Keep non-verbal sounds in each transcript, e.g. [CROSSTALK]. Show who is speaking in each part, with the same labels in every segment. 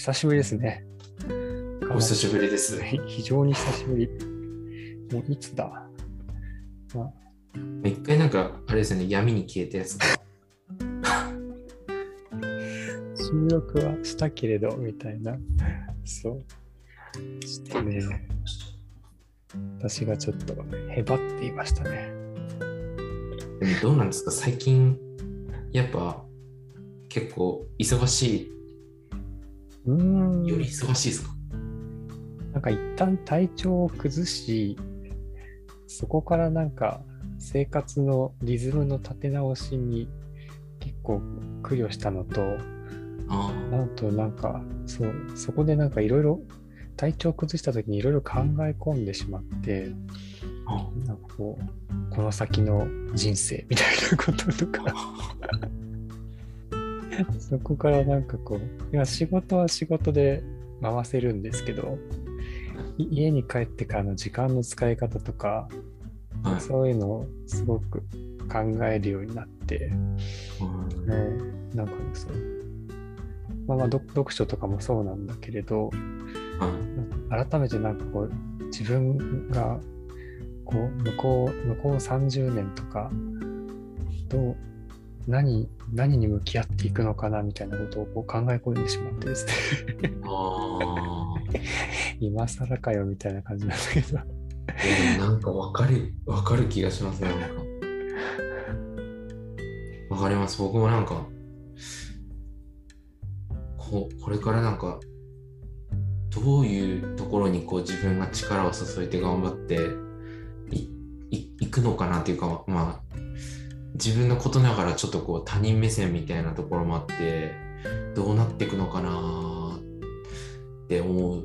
Speaker 1: 久しぶりですね。
Speaker 2: お久しぶりです。
Speaker 1: ひ [LAUGHS] 非常に久しぶり。もういつだ、まあ、
Speaker 2: 一回なんか、あれですよね、闇に消えたやつが。[LAUGHS]
Speaker 1: 収録はしたけれど、みたいな。そう。してね、私がちょっとへばっていましたね。
Speaker 2: でもどうなんですか？最近、やっぱ結構忙し
Speaker 1: うーん。
Speaker 2: い、より忙しいですか
Speaker 1: なんか一旦体調を崩し、そこからなんか生活のリズムの立て直しに結構苦慮したのと、
Speaker 2: あ
Speaker 1: なんとなんか、そう、そこでなんかいろいろ体調を崩した時にいろいろ考え込んでしまって、
Speaker 2: あ。
Speaker 1: なんかこう、この先の人生みたいなこととか、[LAUGHS] [LAUGHS] そこからなんかこう、今仕事は仕事で回せるんですけど、い家に帰ってからの時間の使い方とか、
Speaker 2: はい。
Speaker 1: そういうのをすごく考えるようになって、
Speaker 2: うん
Speaker 1: ね、なんかねそう、まあまあ読読書とかもそうなんだけれど、
Speaker 2: はい。
Speaker 1: 改めてなんかこう自分がこう向こう向こう30年とかどう何何に向き合っていくのかなみたいなことをこう考え込んでしまってですね
Speaker 2: あ [LAUGHS]
Speaker 1: 今更かよみたいな感じなんだけど
Speaker 2: でもなんかわかる、わかる気がしますね、なんか。わかります。僕もなんか、ここれからなんか、どういうところにこう自分が力を注いで頑張っていいいくのかなっていうか、まあ、自分のことながらちょっとこう他人目線みたいなところもあって、どうなっていくのかなって思う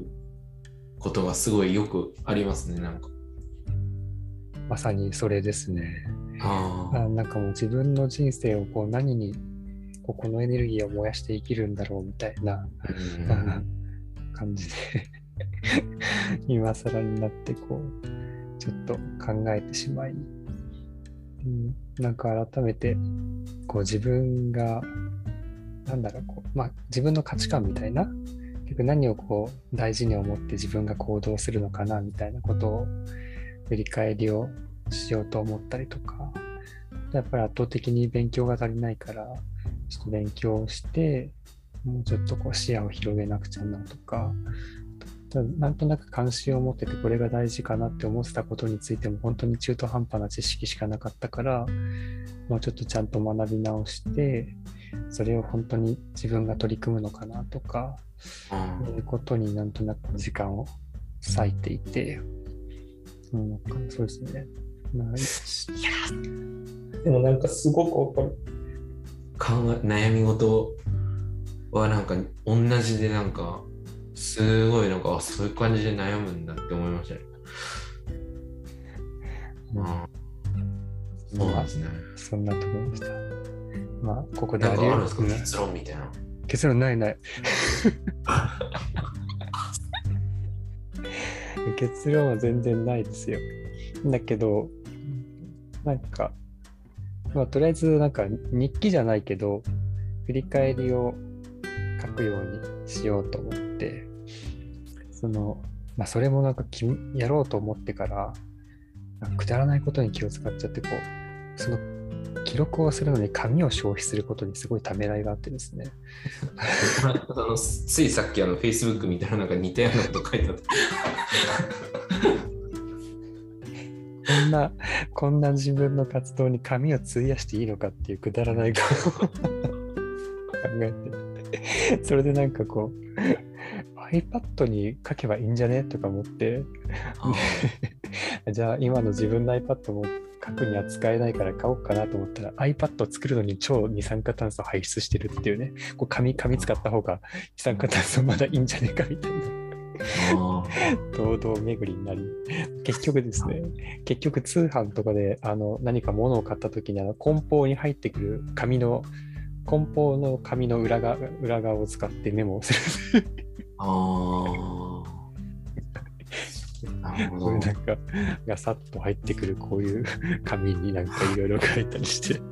Speaker 2: ことがすごいよくありますね、なんか。
Speaker 1: まさにそれですね
Speaker 2: あ
Speaker 1: あなんかもう自分の人生をこう何にこうこのエネルギーを燃やして生きるんだろうみたいな
Speaker 2: あ。[LAUGHS]
Speaker 1: 感じで [LAUGHS] 今更になってこうちょっと考えてしまい、うん、なんか改めてこう自分がなんだろうこう、まあ、自分の価値観みたいな結局何をこう大事に思って自分が行動するのかなみたいなことを振り返りをしようと思ったりとかやっぱり圧倒的に勉強が足りないからちょっと勉強してもうちょっとこう視野を広げなくちゃなとか、なんとなく関心を持っててこれが大事かなって思ってたことについても本当に中途半端な知識しかなかったから、もうちょっとちゃんと学び直して、それを本当に自分が取り組むのかなとか、
Speaker 2: あ
Speaker 1: そういうことになんとなく時間を割いていて、うん、そうですね。まあ、いやでもなんかすごくわかる。
Speaker 2: 考え悩み事はなんか同じでなんかすごいなんかあそういう感じで悩むんだって思いましたね。あそうですね。
Speaker 1: そんなところでした。まあ、ここで
Speaker 2: なんかあるんですか？
Speaker 1: うん
Speaker 2: 結論みたいな。
Speaker 1: 結論ないない。[LAUGHS] 結論は全然ないですよ。だけど、なんか、まあ、とりあえず、なんか日記じゃないけど、振り返りを書くようにしようと思って、その、まあ、それもなんかきやろうと思ってから、くだらないことに気を使っちゃって、こう、その記録をするのに紙を消費することにすごいためらいがあってですね。
Speaker 2: あのついさっきあの Facebook みたいななんか似たようなこと書いてあった。
Speaker 1: こんな、こんな自分の活動に紙を費やしていいのかっていうくだらないことを考えて、それでなんかこう、iPad に書けばいいんじゃね？とか思って、[LAUGHS] じゃあ今の自分の iPad も書くには使えないから買おうかなと思ったら iPad を作るのに超二酸化炭素を排出してるっていうね、こう紙、紙使った方が二酸化炭素まだいいんじゃねえかみたいな。
Speaker 2: あ [LAUGHS]
Speaker 1: 堂々巡りになり、結局ですね、結局通販とかであの何か物を買った時にあの梱包に入ってくる紙の、梱包の紙の裏側裏側を使ってメモをする。
Speaker 2: あー。なるほど
Speaker 1: こういう。なんか、がさっと入ってくるこういう紙になんかいろいろ書いたりして。[LAUGHS]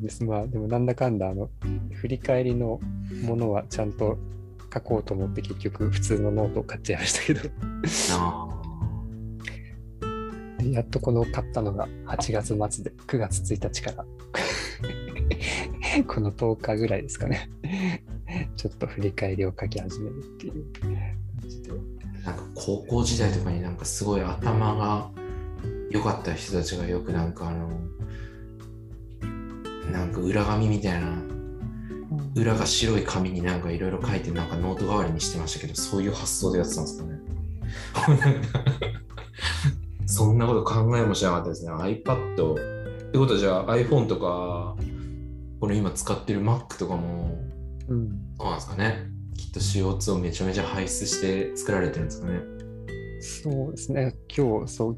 Speaker 1: ですまあ、でもなんだかんだあの振り返りのものはちゃんと書こうと思って結局普通のノートを買っちゃいましたけどやっとこの買ったのが8月末で9月1日から [LAUGHS] この10日ぐらいですかねちょっと振り返りを書き始めるっていう感じで。
Speaker 2: ーなんか高校時代とかになんかすごい頭が良かった人たちがよくなんかあのなんか裏紙みたいな裏が白い紙になんかいろいろ書いてなんかノート代わりにしてましたけどそういう発想でやってたんですかね。[LAUGHS] そんなこと考えもしなかったですね。iPad ってことはじゃあ iPhone とかこれ今使ってる Mac とかも
Speaker 1: うん
Speaker 2: そうなんですかね。きっと CO2 をめちゃめちゃ排出して作られてるんですかね。
Speaker 1: そうですね。今日そう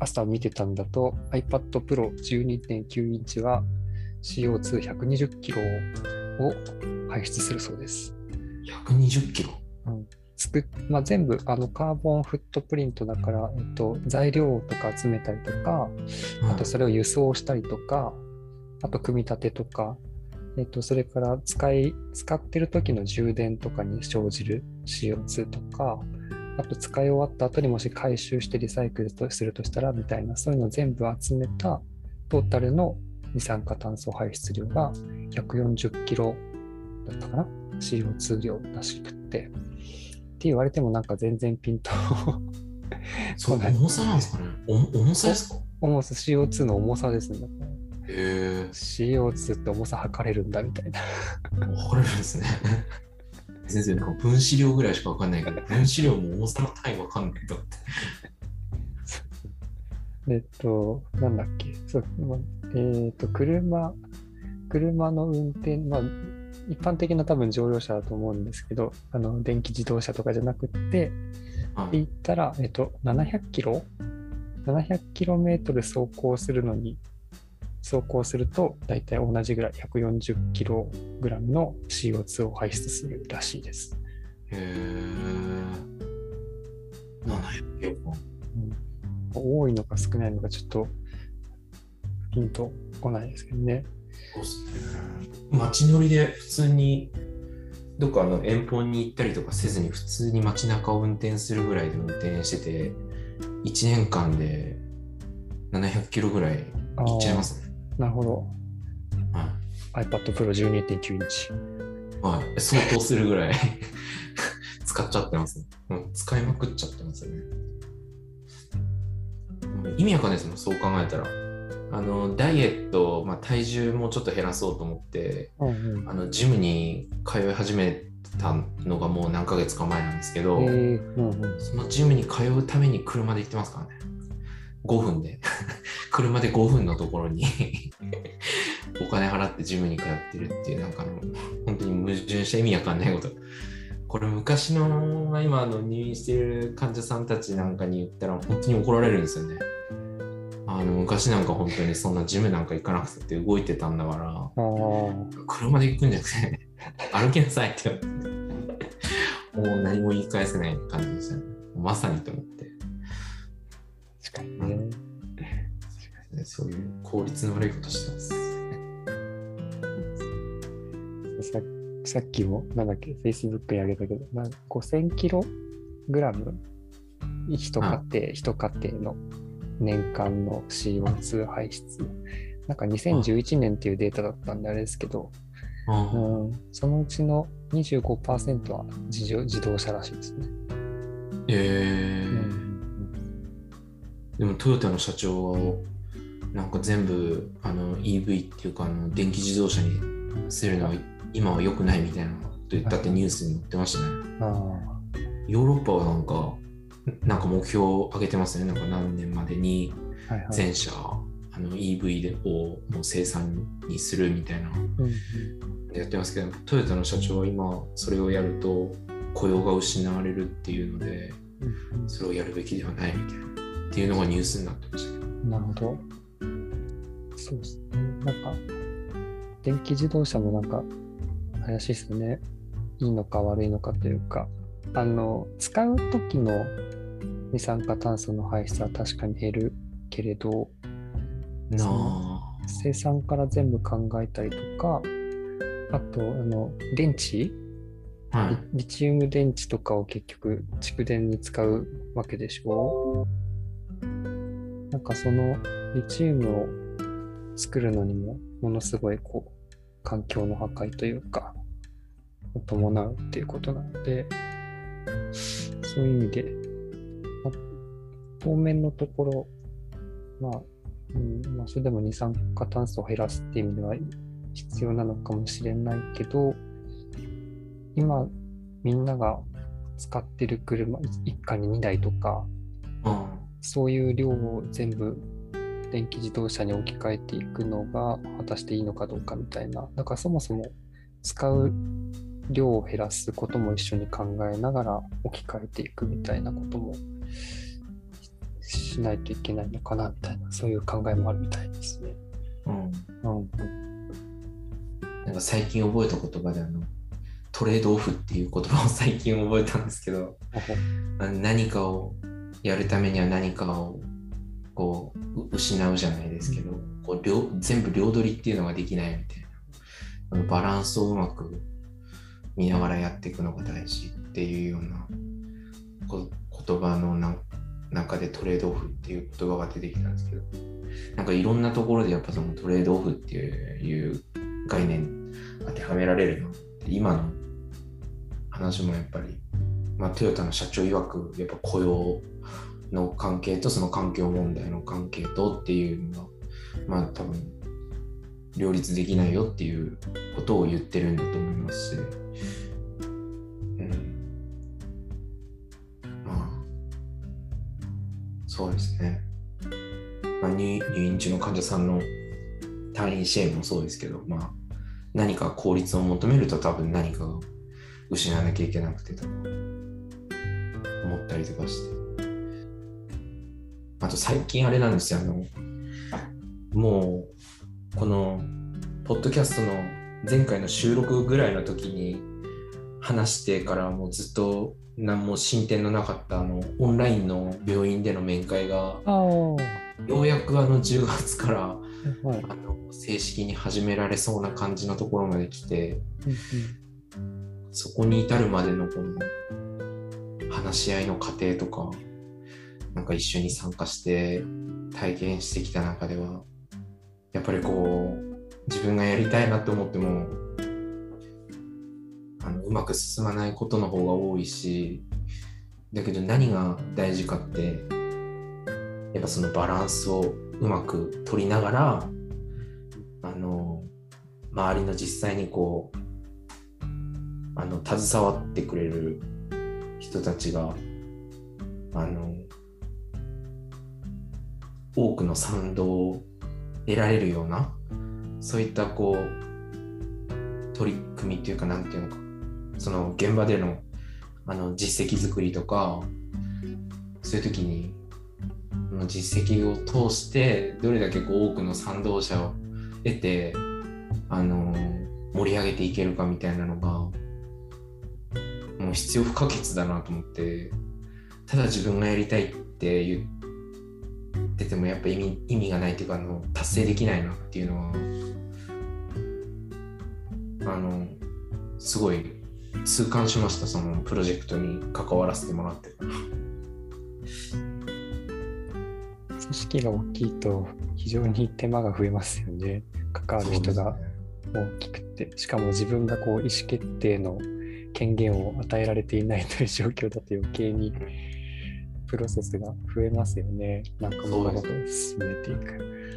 Speaker 1: 朝見てたんだと iPad Pro 12.9インチは CO2120 キロを排出するそうです。
Speaker 2: 120キロ？
Speaker 1: つくまあ、全部あのカーボンフットプリントだから、えっと、材料とか集めたりとか、あとそれを輸送したりとか、あと組み立てとか、えっと、それから使い、使ってる時の充電とかに生じる CO2 とか、あと使い終わった後にもし回収してリサイクルとするとしたらみたいな、そういうのを全部集めたトータルの二酸化炭素排出量が140キロだったかな ?CO2 量らしくって。って言われてもなんか全然ピント
Speaker 2: そう重さなんですかね？お重さですか？
Speaker 1: 重さ CO2 の重さですね。
Speaker 2: へえ
Speaker 1: CO2 って重さ測れるんだみたいな。
Speaker 2: 分かれるんですね。先生なんか分子量ぐらいしか分かんないけど分子量も重さの単位分かんないんだって。[LAUGHS]
Speaker 1: えっと、なんだっけ、そうまあえっと、車、車の運転、まあ、一般的な多分乗用車だと思うんですけど、あの電気自動車とかじゃなくって、
Speaker 2: はい。
Speaker 1: 言ったら、えっと、700キロ ?700 キロメートル走行するのに、走行すると大体同じぐらい140キログラムの CO2 を排出するらしいです。
Speaker 2: へえ700キロか
Speaker 1: 多いのか少ないのかちょっとピンとこないですけどね。
Speaker 2: そうっすね街乗りで普通にどっかの遠方に行ったりとかせずに普通に街中を運転するぐらいで運転してて1年間で700キロぐらい行っちゃいますね。
Speaker 1: なるほど。
Speaker 2: は
Speaker 1: iPad Pro 12.9インチ。
Speaker 2: い。はい。相当するぐらい [LAUGHS] 使っちゃってますね。もう使いまくっちゃってますよね。意味わかんないですもん、そう考えたら。あの、ダイエット、まあ、体重もちょっと減らそうと思って、
Speaker 1: うんうん
Speaker 2: あのジムに通い始めたのがもう何ヶ月か前なんですけど、
Speaker 1: えーうんうん
Speaker 2: そのジムに通うために車で行ってますからね。5分で。車で5分のところにお金払ってジムに通ってるっていう、なんかあの、本当に矛盾した意味わかんないこと。これ昔の今あの入院してる患者さんたちなんかに言ったら本当に怒られるんですよね。あの昔なんか本当にそんなジムなんか行かなくて動いてたんだから、車で行くんじゃなくて、歩きなさいってもう何も言い返せない感じでしたね。まさにと思って、
Speaker 1: 確かにね。
Speaker 2: そういう効率の悪いことしてます。
Speaker 1: ささっきも、なんだっけ、Facebook にあげたけど、なん5000キログラム一家庭、一家庭の年間の CO2 排出。なんか2011年っていうデータだったんであれですけど、うん、そのうちの25%は自動自動車らしいですね。
Speaker 2: えー
Speaker 1: うん
Speaker 2: でもトヨタの社長はなんか全部あの EV っていうかあの電気自動車にするのは今は良くないみたいなこと言ったってニュースに載ってましたね。
Speaker 1: あ
Speaker 2: ヨーロッパはなんかなんか目標を上げてますね。なんか何年までに
Speaker 1: あ、はいはい。
Speaker 2: あの EV でをもう生産にするみたいな
Speaker 1: うんうん
Speaker 2: やってますけどトヨタの社長は今それをやると雇用が失われるっていうので
Speaker 1: うん
Speaker 2: それをやるべきではないみたいなっていうのがニュースになってましたけど
Speaker 1: うんなるほど。そうですね。なんか、電気自動車もなんか、怪しいですね。いいのか悪いのかというか、あの、使う時の二酸化炭素の排出は確かに減るけれど、生産から全部考えたりとか、あと、あの、電池？
Speaker 2: はい。
Speaker 1: リリチウム電池とかを結局蓄電に使うわけでしょ？かそのリチウムを作るのにもものすごいこう環境の破壊というかを伴うっていうことなのでそういう意味で、ま当面のところまあ、うんまあ、それでも二酸化炭素を減らすっていう意味では必要なのかもしれないけど今みんなが使ってる車一家に2台とかそういう量を全部電気自動車に置き換えていくのが果たしていいのかどうかみたいな。だからそもそも使う量を減らすことも一緒に考えながら置き換えていくみたいなこともししないといけないのかなみたいなそういう考えもあるみたいですね。
Speaker 2: うん。
Speaker 1: うん、
Speaker 2: なんか最近覚えた言葉であのトレードオフっていう言葉を最近覚えたんですけど何かをやるためには何かをこう失うじゃないですけどこう両全部両取りっていうのができないみたいな。あのバランスをうまく見ながらやっていくのが大事っていうようなこ言葉のな中でトレードオフっていう言葉が出てきたんですけど。なんかいろんなところでやっぱそのトレードオフっていう概念当てはめられるの今の話もやっぱり、まあ、トヨタの社長曰くやっぱ雇用の関係とその環境問題の関係とっていうのがまあ多分両立できないよっていうことを言ってるんだと思いますし、うん、まあそうですね、まあ、入院中の患者さんの退院支援もそうですけど、まあ、何か効率を求めると多分何かが失わなきゃいけなくてと思ったりとかして。あと最近あれなんですよあのもうこのポッドキャストの前回の収録ぐらいの時に話してからもうずっと何も進展のなかったあのオンラインの病院での面会がようやくあの10月から
Speaker 1: はい。
Speaker 2: あの正式に始められそうな感じのところまで来て
Speaker 1: うん
Speaker 2: そこに至るまでのこの話し合いの過程とかなんか一緒に参加して体験してきた中ではやっぱりこう自分がやりたいなって思ってもあのうまく進まないことの方が多いしだけど何が大事かってやっぱそのバランスをうまく取りながらあの周りの実際にこうあの携わってくれる人たちがあの多くの賛同を得られるようなそういったこう取り組みっていうかなんていうのかその現場でのあの実績作りとかそういう時に実績を通してどれだけこう多くの賛同者を得てあの盛り上げていけるかみたいなのがもう必要不可欠だなと思ってただ自分がやりたいって言っててもやっぱ意味意味がないっていうかあの達成できないなっていうのはあのすごい痛感しましたそのプロジェクトに関わらせてもらって
Speaker 1: 組織が大きいと非常に手間が増えますよね。関わる人が大きくて、しかも自分がこう意思決定の権限を与えられていないという状況だと余計にプロセスが増えますよね。なんか物事を進めていく。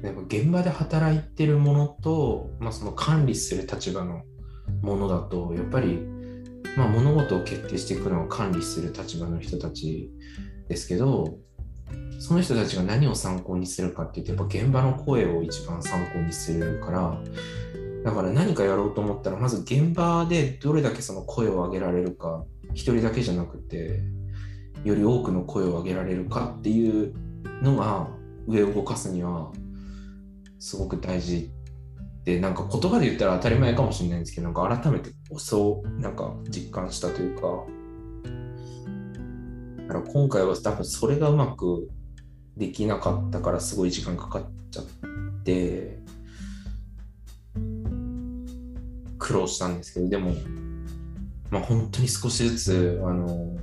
Speaker 2: やっぱ現場で働いてるものと、まあ、その管理する立場のものだとやっぱり、まあ、物事を決定していくのは管理する立場の人たちですけどその人たちが何を参考にするかっていうとやっぱ現場の声を一番参考にするからだから何かやろうと思ったらまず現場でどれだけその声を上げられるか一人だけじゃなくてより多くの声を上げられるかっていうのが上を動かすにはすごく大事でなんか言葉で言ったら当たり前かもしれないんですけどなんか改めてそうなんか実感したというかだから今回は多分それがうまくできなかったからすごい時間かかっちゃって苦労したんですけど、でも、まあ、本当に少しずつ、あの、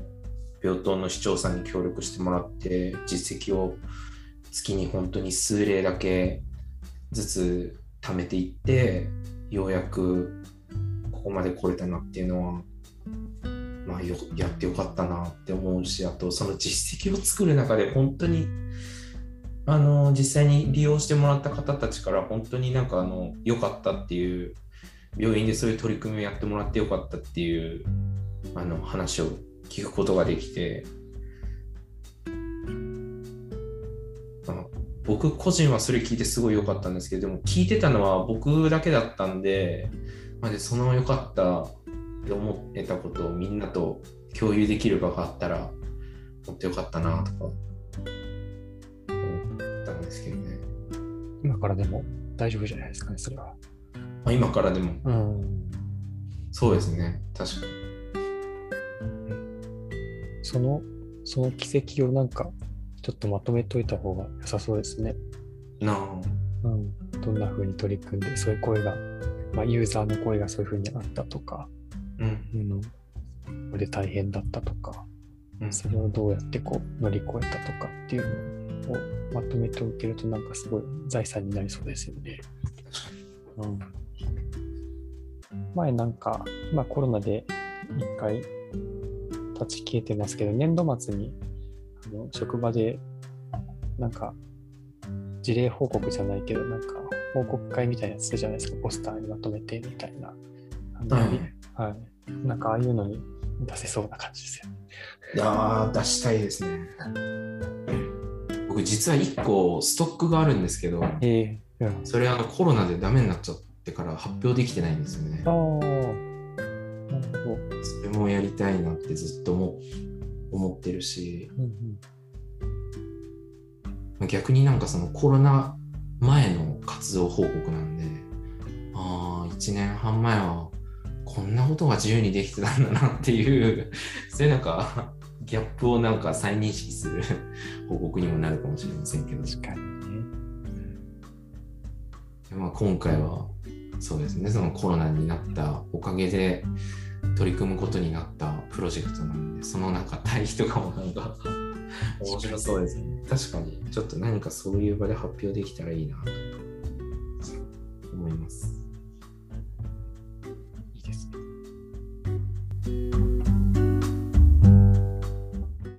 Speaker 2: 病棟の市長さんに協力してもらって、実績を月に本当に数例だけずつ貯めていって、ようやくここまで来れたなっていうのは、まあよ、やってよかったなって思うし、あとその実績を作る中で本当に、あの、実際に利用してもらった方たちから本当になんかあの、良かったっていう病院でそういう取り組みをやってもらってよかったっていうあの話を聞くことができて、僕個人はそれ聞いてすごい良かったんですけどでも聞いてたのは僕だけだったんで,、まあ、でその良かったって思ってたことをみんなと共有できる場があったらもっと良かったなとか思ったんですけどね
Speaker 1: 今からでも大丈夫じゃないですかねそれは。
Speaker 2: まあ、今からでも、
Speaker 1: うん、
Speaker 2: そうですね、確かに。
Speaker 1: その、その軌跡をなんか、ちょっとまとめといた方が良さそうですね。
Speaker 2: なあ、
Speaker 1: うん。どんな風に取り組んで、そういう声が、まあ、ユーザーの声がそういう風にあったとか、
Speaker 2: うん、
Speaker 1: うん。これで大変だったとか、
Speaker 2: うん、
Speaker 1: それをどうやってこう乗り越えたとかっていうのをまとめておけるとなんかすごい財産になりそうですよね。うん、前なんか、今コロナで一回立ち消えてますけど、年度末にあの職場でなんか事例報告じゃないけど、なんか報告会みたいなやつじゃないですか、ポスターにまとめてみたいな。
Speaker 2: はい
Speaker 1: はい。なんかああいうのに出せそうな感じですよね。
Speaker 2: いやー出したいですね。僕実は1個ストックがあるんですけど、
Speaker 1: ええうん
Speaker 2: それあのコロナでダメになっちゃってから発表できてないんですよね
Speaker 1: あ。あ、なるほど。
Speaker 2: それもやりたいなってずっと思思ってるし、
Speaker 1: うんうん
Speaker 2: 逆になんかそのコロナ前の活動報告なんで、ああ、1年半前はこんなことが自由にできてたんだなっていう、そういうなんかギャップをなんか再認識する報告にもなるかもしれませんけど、
Speaker 1: 確かにね。
Speaker 2: まあ、今回はそうですね、そのコロナになったおかげで取り組むことになったプロジェクトなんで、そのなんか対比とかもなんか [LAUGHS] 面白そうですね。確かに、ちょっと何かそういう場で発表できたらいいなと思います。